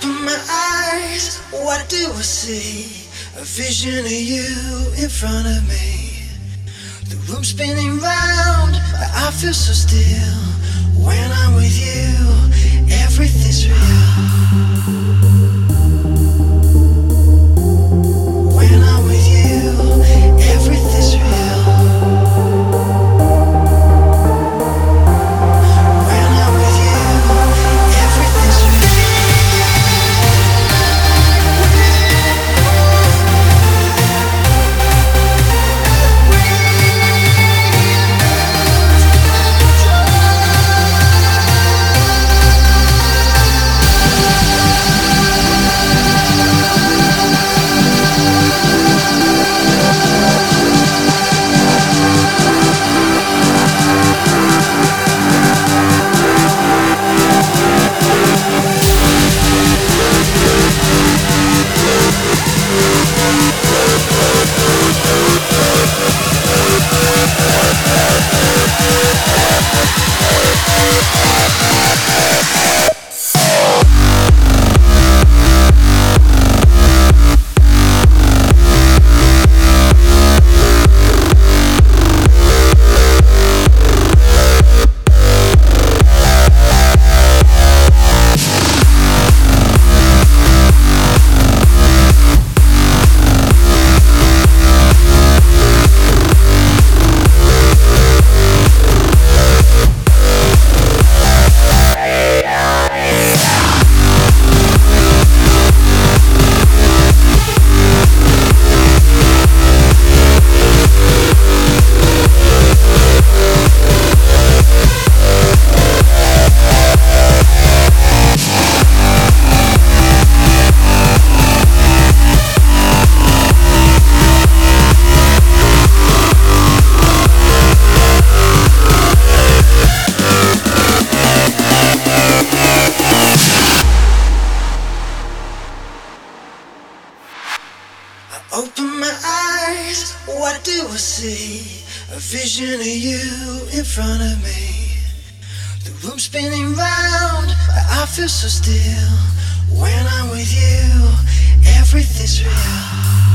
open my eyes, what do I see? A vision of you in front of me. The room spinning round, but I feel so still. When I'm with you, open my eyes, what do I see? A vision of you in front of me. The room spinning round, I feel so still. When I'm with you, everything's real.